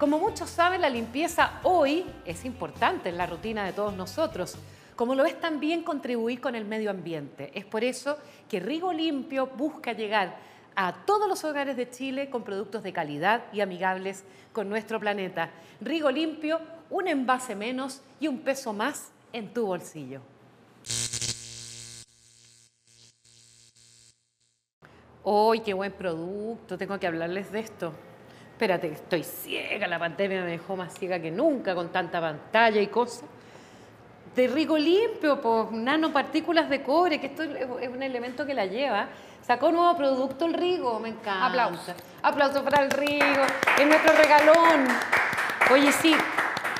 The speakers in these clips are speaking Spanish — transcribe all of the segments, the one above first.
Como muchos saben, la limpieza hoy es importante en la rutina de todos nosotros, como lo es también contribuir con el medio ambiente. Es por eso que Rigo Limpio busca llegar a todos los hogares de Chile con productos de calidad y amigables con nuestro planeta. Rigo Limpio, un envase menos y un peso más en tu bolsillo. ¡Uy, qué buen producto! Tengo que hablarles de esto. Espérate, estoy ciega, la pandemia me dejó más ciega que nunca con tanta pantalla y cosas. De rico limpio, pues nanopartículas de cobre, que esto es un elemento que la lleva. Sacó nuevo producto el Rigo, me encanta. Aplausos. Aplausos para el Rigo, es nuestro regalón. Oye, sí,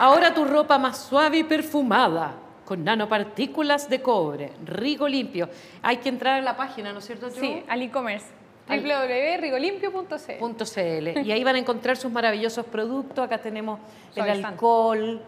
ahora tu ropa más suave y perfumada, con nanopartículas de cobre, Rigo limpio. Hay que entrar a la página, ¿no es cierto? Sí, al e-commerce www.rigolimpio.cl .cl y ahí van a encontrar sus maravillosos productos. Acá tenemos el alcohol,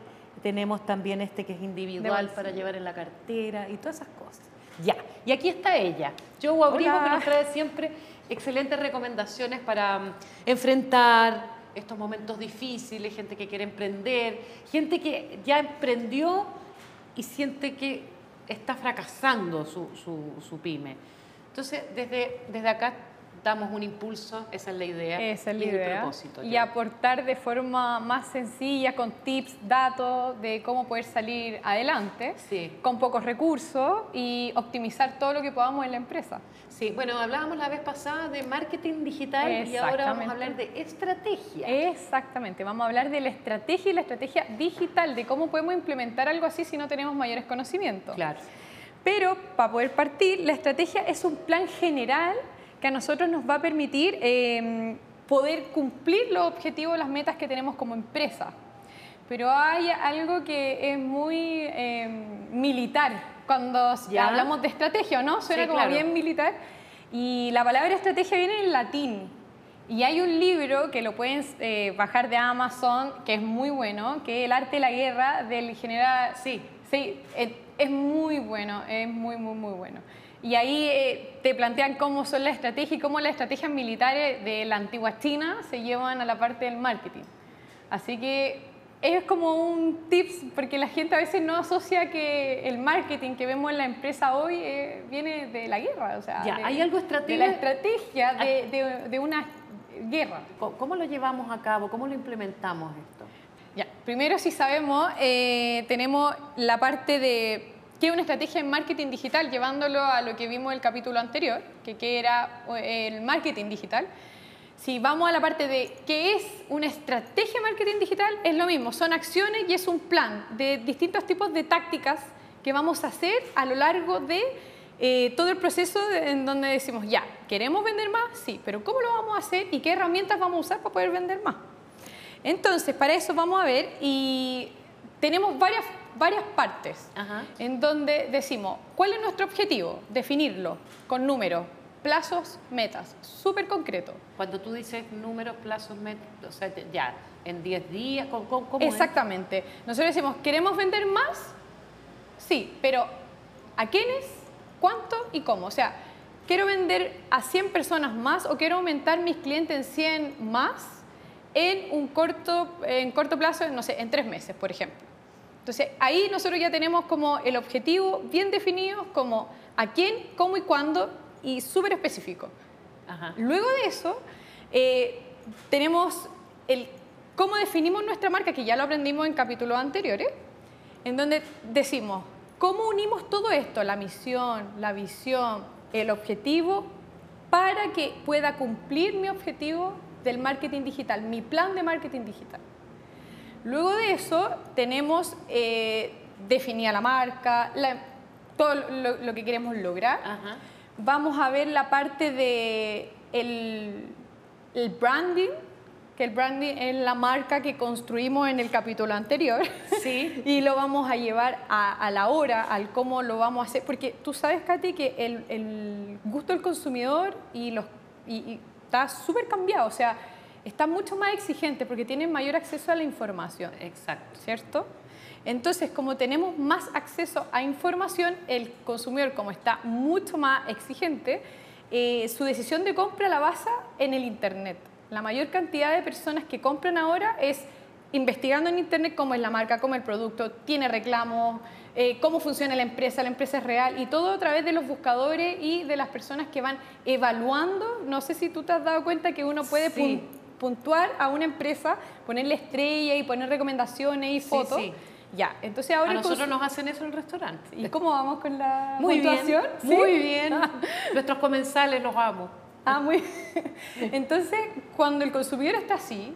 tenemos también este que es individual para llevar en la cartera y todas esas cosas. Ya, y aquí está ella, Joe Abrigo, Hola. que nos trae siempre excelentes recomendaciones para mm, enfrentar estos momentos difíciles, gente que quiere emprender, gente que ya emprendió y siente que está fracasando su, su- su pyme. Entonces, desde, desde acá damos un impulso, esa es la idea. Esa es la y el idea. propósito. Y Joe. aportar de forma más sencilla, con tips, datos de cómo poder salir adelante, Sí. con pocos recursos y optimizar todo lo que podamos en la empresa. Sí, bueno, hablábamos la vez pasada de marketing digital y ahora vamos a hablar de estrategia. Exactamente, vamos a hablar de la estrategia y la estrategia digital, de cómo podemos implementar algo así si no tenemos mayores conocimientos. Claro. Pero para poder partir, la estrategia es un plan general que a nosotros nos va a permitir eh, poder cumplir los objetivos, las metas que tenemos como empresa. Pero hay algo que es muy eh, militar cuando ¿Ya? hablamos de estrategia, ¿no? Suena Sí, como claro. bien militar. Y la palabra estrategia viene en latín. Y hay un libro que lo pueden eh, bajar de Amazon, que es muy bueno, que es El arte de la guerra del general... Sí. Sí, eh, es muy bueno, es muy, muy, muy bueno. Y ahí eh, te plantean cómo son las estrategias y cómo las estrategias militares de la antigua China se llevan a la parte del marketing. Así que es como un tips, porque la gente a veces no asocia que el marketing que vemos en la empresa hoy eh, viene de la guerra. O sea, Ya, de- ¿hay algo De la estrategia de, de- de una guerra. ¿Cómo- ¿Cómo lo llevamos a cabo? ¿Cómo lo implementamos esto? Ya, primero si sabemos, eh, tenemos la parte de qué es una estrategia en marketing digital, llevándolo a lo que vimos el capítulo anterior, que, que era el marketing digital. Si vamos a la parte de qué es una estrategia de marketing digital, es lo mismo, son acciones y es un plan de distintos tipos de tácticas que vamos a hacer a lo largo de eh, todo el proceso en donde decimos, ya, ¿queremos vender más? Sí, pero ¿cómo lo vamos a hacer y qué herramientas vamos a usar para poder vender más? Entonces, para eso vamos a ver y tenemos varias, varias partes Ajá. en donde decimos, ¿cuál es nuestro objetivo? Definirlo con números, plazos, metas, súper concreto. Cuando tú dices números, plazos, métodos, o sea, ya, en 10 días, ¿cómo, cómo- cómo es? Exactamente. Nosotros decimos, ¿queremos vender más? Sí, pero ¿a quiénes? ¿Cuánto y cómo? O sea, ¿quiero vender a 100 personas más o quiero aumentar mis clientes en 100 más en un corto, en corto plazo, no sé, en tres meses, por ejemplo? Entonces, ahí nosotros ya tenemos como el objetivo bien definido, como a quién, cómo y cuándo, y súper específico. Ajá. Luego de eso, eh, tenemos el cómo definimos nuestra marca, que ya lo aprendimos en capítulos anteriores, en donde decimos, ¿cómo unimos todo esto? La misión, la visión, el objetivo, para que pueda cumplir mi objetivo del marketing digital, mi plan de marketing digital. Luego de eso, tenemos eh, definida la marca, la- todo lo, lo que queremos lograr Ajá. vamos a ver la parte de el, el branding, que el branding es la marca que construimos en el capítulo anterior. Sí. y lo vamos a llevar a, a la hora, al cómo lo vamos a hacer, porque tú sabes, Katy, que el, el gusto del consumidor y los, y, y está súper cambiado, o sea, está mucho más exigente porque tienen mayor acceso a la información. Exacto. ¿cierto? Entonces, como tenemos más acceso a información, el consumidor, como está mucho más exigente, eh, su decisión de compra la basa en el Internet. La mayor cantidad de personas que compran ahora es investigando en internet cómo es la marca, cómo es el producto, tiene reclamos, eh, cómo funciona la empresa, la empresa es real y todo a través de los buscadores y de las personas que van evaluando. No sé si tú te has dado cuenta que uno puede puntuar a una empresa, ponerle estrella y poner recomendaciones y fotos. Sí, Ya, entonces ahora... A nosotros nos hacen eso en el restaurante. ¿Y cómo vamos con la muy puntuación? Bien, Muy bien. Nuestros comensales los amo. Ah, muy Entonces, cuando el consumidor está así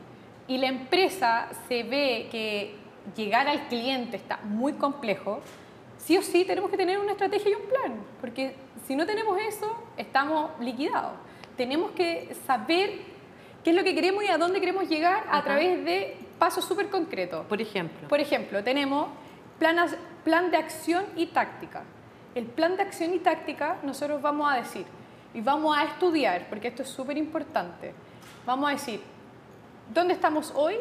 y la empresa se ve que llegar al cliente está muy complejo, sí o sí tenemos que tener una estrategia y un plan, porque si no tenemos eso, estamos liquidados. Tenemos que saber qué es lo que queremos y a dónde queremos llegar a través de pasos súper concretos. Por ejemplo. Por ejemplo, tenemos plan, plan de acción y táctica. El plan de acción y táctica nosotros vamos a decir, y vamos a estudiar, porque esto es súper importante, vamos a decir, ¿dónde estamos hoy?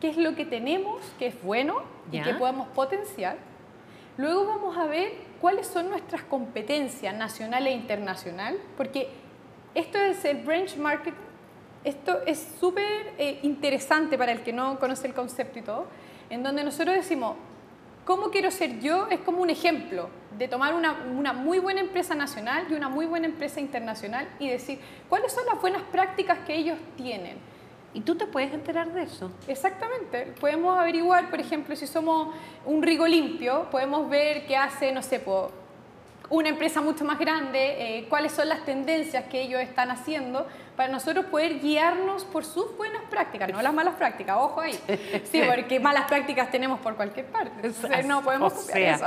¿Qué es lo que tenemos que es bueno y que podemos potenciar? Luego vamos a ver cuáles son nuestras competencias nacional e internacional, porque esto es el benchmark, esto es súper eh, interesante para el que no conoce el concepto y todo, en donde nosotros decimos, ¿cómo quiero ser yo? Es como un ejemplo de tomar una, una, muy buena empresa nacional y una muy buena empresa internacional y decir cuáles son las buenas prácticas que ellos tienen. Y tú te puedes enterar de eso. Exactamente. Podemos averiguar, por ejemplo, si somos un rigo limpio, podemos ver qué hace, no sé, por una empresa mucho más grande, eh, cuáles son las tendencias que ellos están haciendo para nosotros poder guiarnos por sus buenas prácticas, no las malas prácticas, ojo ahí. Sí, porque malas prácticas tenemos por cualquier parte. Entonces no podemos copiar eso.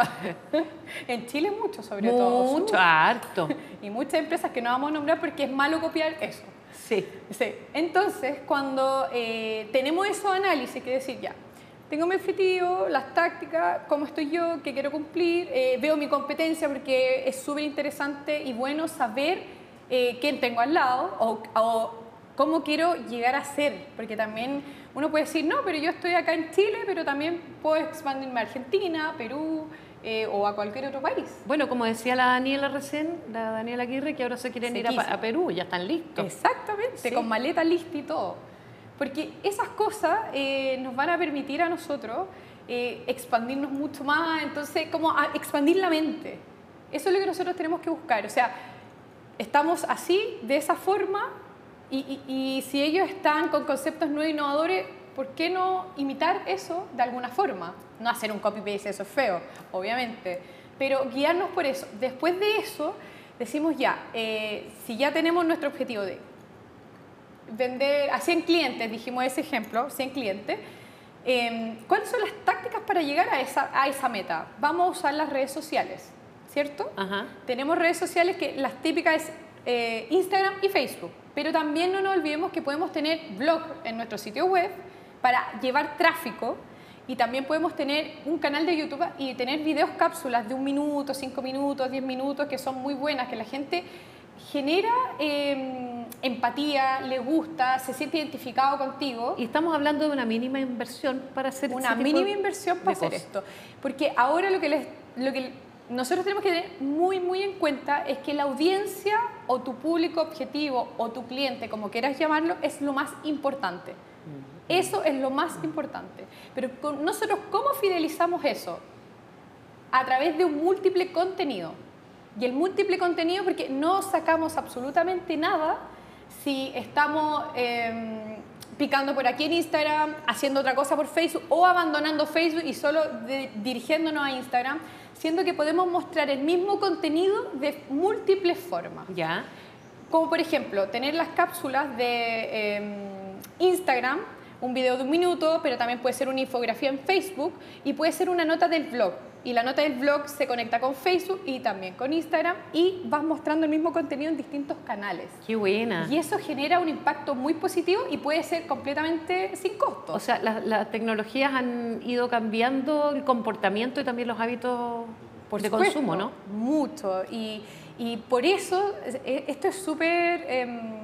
En Chile mucho, sobre todo. Mucho, harto. Y muchas empresas que no vamos a nombrar porque es malo copiar eso. Sí. sí. Entonces, cuando eh, tenemos esos análisis, que decir, ya, tengo mi objetivo, las tácticas, cómo estoy yo, qué quiero cumplir, eh, veo mi competencia porque es súper interesante y bueno saber eh, quién tengo al lado o, o, cómo quiero llegar a ser, porque también uno puede decir, no, pero yo estoy acá en Chile, pero también puedo expandirme a Argentina, Perú, eh, o a cualquier otro país. Bueno, como decía la Daniela recién, la Daniela Aguirre, que ahora se quieren ir a, Perú, ya están listos. Exactamente, con maleta lista y todo. Porque esas cosas eh, nos van a permitir a nosotros eh, expandirnos mucho más, entonces, como expandir la mente. Eso es lo que nosotros tenemos que buscar. O sea, estamos así, de esa forma, y, y si ellos están con conceptos no innovadores, ¿por qué no imitar eso de alguna forma? No hacer un copy-paste, eso es feo, obviamente, pero guiarnos por eso. Después de eso, decimos ya, eh, si ya tenemos nuestro objetivo de vender a 100 clientes, dijimos ese ejemplo, 100 clientes, em, ¿cuáles son las tácticas para llegar a esa, a esa meta? Vamos a usar las redes sociales, ¿cierto? Tenemos redes sociales que las típicas es eh, Instagram y Facebook, pero también no nos olvidemos que podemos tener blog en nuestro sitio web, para llevar tráfico y también podemos tener un canal de YouTube y tener videos cápsulas de un minuto, cinco minutos, diez minutos que son muy buenas, que la gente genera em, empatía, le gusta, se siente identificado contigo. Y estamos hablando de una mínima inversión para hacer Una mínima inversión para hacer esto. Porque ahora lo que, les, lo que nosotros tenemos que tener muy, muy en cuenta es que la audiencia o tu público objetivo o tu cliente, como quieras llamarlo, es lo más importante. Eso es lo más importante. Pero nosotros, ¿cómo fidelizamos eso? A través de un múltiple contenido. Y el múltiple contenido, porque no sacamos absolutamente nada si estamos em, picando por aquí en Instagram, haciendo otra cosa por Facebook o abandonando Facebook y solo dirigiéndonos a Instagram, siendo que podemos mostrar el mismo contenido de múltiples formas. Ya. Como por ejemplo, tener las cápsulas de em, Instagram un video de un minuto, pero también puede ser una infografía en Facebook y puede ser una nota del blog. Y la nota del blog se conecta con Facebook y también con Instagram y vas mostrando el mismo contenido en distintos canales. Qué buena. Y eso genera un impacto muy positivo y puede ser completamente sin costo. O sea, las, tecnologías han ido cambiando el comportamiento y también los hábitos por de consumo, ¿no? Mucho. Y, y por eso esto es súper... Em,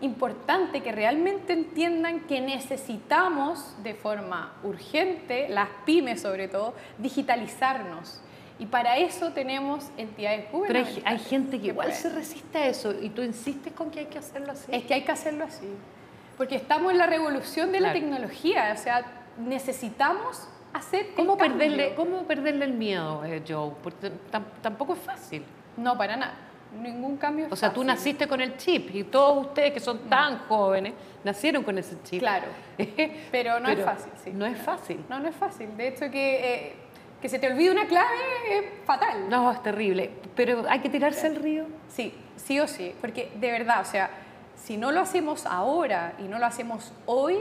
importante que realmente entiendan que necesitamos de forma urgente, las pymes sobre todo, digitalizarnos. Y para eso tenemos entidades gubernamentales. Pero hay, gente que igual se resiste a eso y tú insistes con que hay que hacerlo así. Es que hay que hacerlo así. Porque estamos en la revolución de la tecnología, o sea, necesitamos hacer ¿Cómo perderle, ¿Cómo perderle el miedo, eh, Joe? Porque tampoco es fácil. No, para nada. Ningún cambio. o sea, tú naciste con el chip y todos ustedes que son tan jóvenes nacieron con ese chip. Claro. Pero no es fácil. Sí. No es fácil. No, no es fácil. De hecho, que, eh, que se te olvide una clave es fatal. No, es terrible. Pero hay que tirarse al río. Sí, sí o sí. Porque de verdad, o sea, si no lo hacemos ahora y no lo hacemos hoy,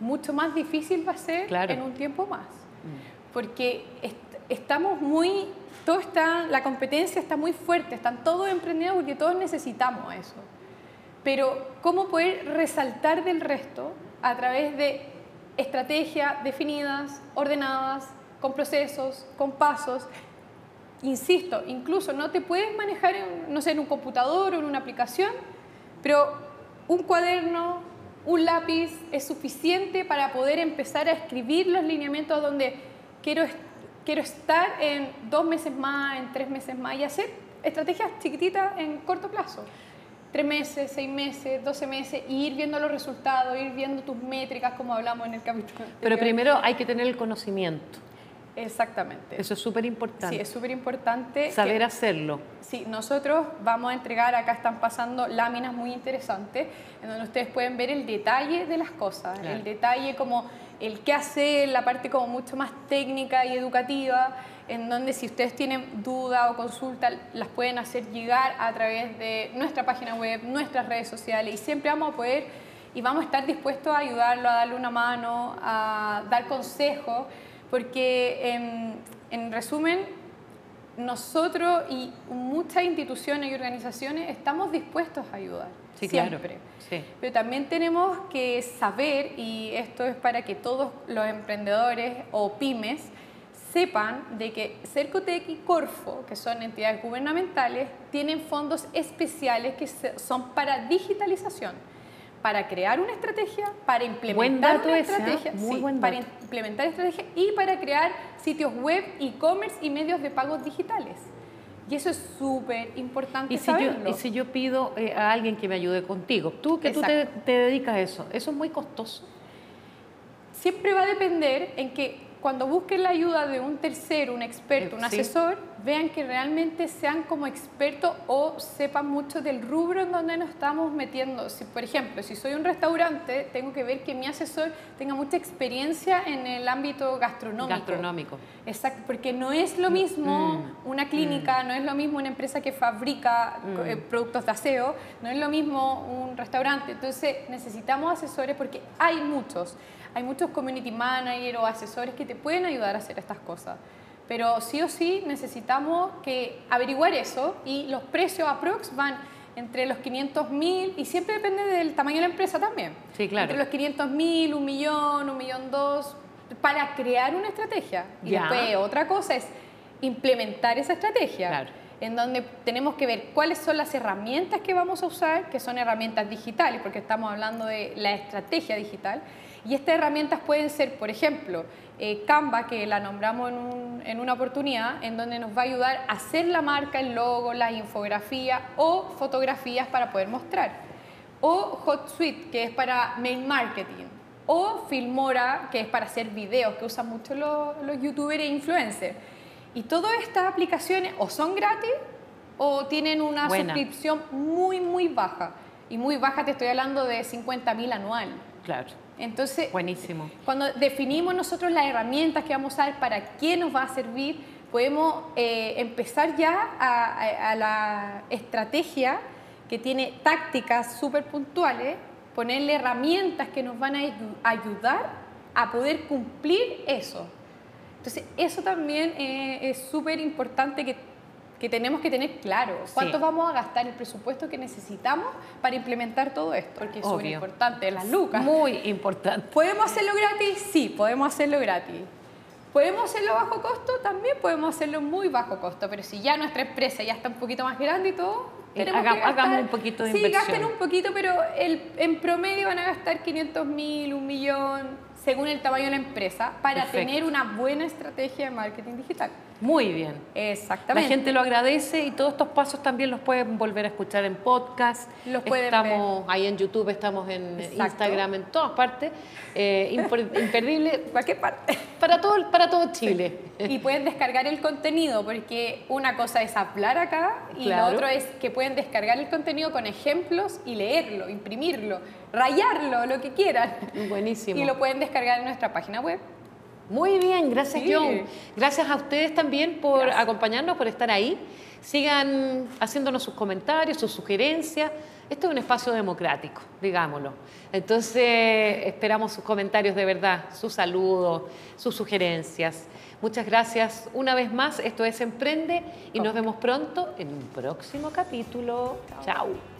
mucho más difícil va a ser en un tiempo más. Mm. Porque estamos muy todo está, la competencia está muy fuerte, están todos emprendidos porque todos necesitamos eso. Pero ¿cómo poder resaltar del resto a través de estrategias definidas, ordenadas, con procesos, con pasos? Insisto, incluso no te puedes manejar en, no sé, en un computador o en una aplicación, pero un cuaderno, un lápiz es suficiente para poder empezar a escribir los lineamientos donde quiero estar quiero estar en dos meses más, en tres meses más y hacer estrategias chiquititas en corto plazo. Tres meses, seis meses, doce meses, y ir viendo los resultados, ir viendo tus métricas, como hablamos en el capítulo. Pero primero hay que tener el conocimiento. Exactamente. Eso es súper importante. Sí, es súper importante. Saber hacerlo. Sí, nosotros vamos a entregar, acá están pasando láminas muy interesantes, en donde ustedes pueden ver el detalle de las cosas, el detalle como el qué hacer, la parte como mucho más técnica y educativa, en donde si ustedes tienen duda o consulta, las pueden hacer llegar a través de nuestra página web, nuestras redes sociales, y siempre vamos a poder y vamos a estar dispuestos a ayudarlo, a darle una mano, a dar consejos, porque en, en resumen, nosotros y muchas instituciones y organizaciones estamos dispuestos a ayudar. Sí, siempre. Sí. Pero también tenemos que saber, y esto es para que todos los emprendedores o pymes sepan de que Cercotec y Corfo, que son entidades gubernamentales, tienen fondos especiales que son para digitalización, para crear una estrategia, para implementar una ¿eh? estrategia, para implementar estrategia y para crear sitios web, e-commerce y medios de pagos digitales. Y eso es súper importante ¿Y si Yo, y si yo pido eh, a alguien que me ayude contigo, tú que tú te, te dedicas a eso, ¿eso es muy costoso? Siempre va a depender en que cuando busquen la ayuda de un tercero, un experto, un asesor, vean que realmente sean como expertos o sepan mucho del rubro en donde nos estamos metiendo. Si, por ejemplo, si soy un restaurante, tengo que ver que mi asesor tenga mucha experiencia en el ámbito gastronómico. Gastronómico. Exacto, porque no es lo mismo mm. una clínica, mm. no es lo mismo una empresa que fabrica mm. eh, productos de aseo, no es lo mismo un restaurante. Entonces necesitamos asesores porque hay muchos hay muchos community managers o asesores que te pueden ayudar a hacer estas cosas. Pero sí o sí necesitamos que averiguar eso y los precios aprox van entre los 500 mil y siempre depende del tamaño de la empresa también. Sí, claro. Entre los 500 mil, un millón, un millón dos, para crear una estrategia. Y después otra cosa es implementar esa estrategia. Claro. En donde tenemos que ver cuáles son las herramientas que vamos a usar, que son herramientas digitales, porque estamos hablando de la estrategia digital y estas herramientas pueden ser, por ejemplo, eh, Canva, que la nombramos en, una oportunidad, en donde nos va a ayudar a hacer la marca, el logo, la infografía o fotografías para poder mostrar. O HotSuite, que es para mail marketing. O Filmora, que es para hacer videos, que usan mucho los, youtubers e influencers. Y todas estas aplicaciones o son gratis o tienen una suscripción muy, muy baja. Y muy baja te estoy hablando de 50 mil anual. Claro. Entonces, Buenísimo. cuando definimos nosotros las herramientas que vamos a usar, para qué nos va a servir, podemos eh, empezar ya a, la estrategia que tiene tácticas súper puntuales, ponerle herramientas que nos van a ayudar a poder cumplir eso. Entonces, eso también eh, es súper importante que que tenemos que tener claro cuánto vamos a gastar el presupuesto que necesitamos para implementar todo esto, porque es súper importante, las lucas. Muy importante. ¿Podemos hacerlo gratis? Sí, podemos hacerlo gratis. ¿Podemos hacerlo bajo costo? También podemos hacerlo muy bajo costo, pero si ya nuestra empresa ya está un poquito más grande y todo, eh, hagamos un poquito de inversión. Sí, gasten un poquito, pero el, en promedio van a gastar 500 mil, un millón, según el tamaño de la empresa, para tener una buena estrategia de marketing digital. Muy bien. Exactamente. La gente lo agradece y todos estos pasos también los pueden volver a escuchar en podcast. Los pueden estamos ahí en YouTube, estamos en Exacto. Instagram, en todas partes. Eh, imper- imperdible Cualquier parte. para todo, para todo Chile. Y pueden descargar el contenido, porque una cosa es hablar acá y Claro. lo otro es que pueden descargar el contenido con ejemplos y leerlo, imprimirlo, rayarlo, lo que quieran. Buenísimo. Y lo pueden descargar en nuestra página web. Muy bien, gracias Sí. John. Gracias a ustedes también por Gracias. acompañarnos, por estar ahí. Sigan haciéndonos sus comentarios, sus sugerencias. Este es un espacio democrático, digámoslo. Entonces, esperamos sus comentarios de verdad, sus saludos, sus sugerencias. Muchas gracias una vez más. Esto es Emprende y nos vemos pronto en un próximo capítulo. Chao.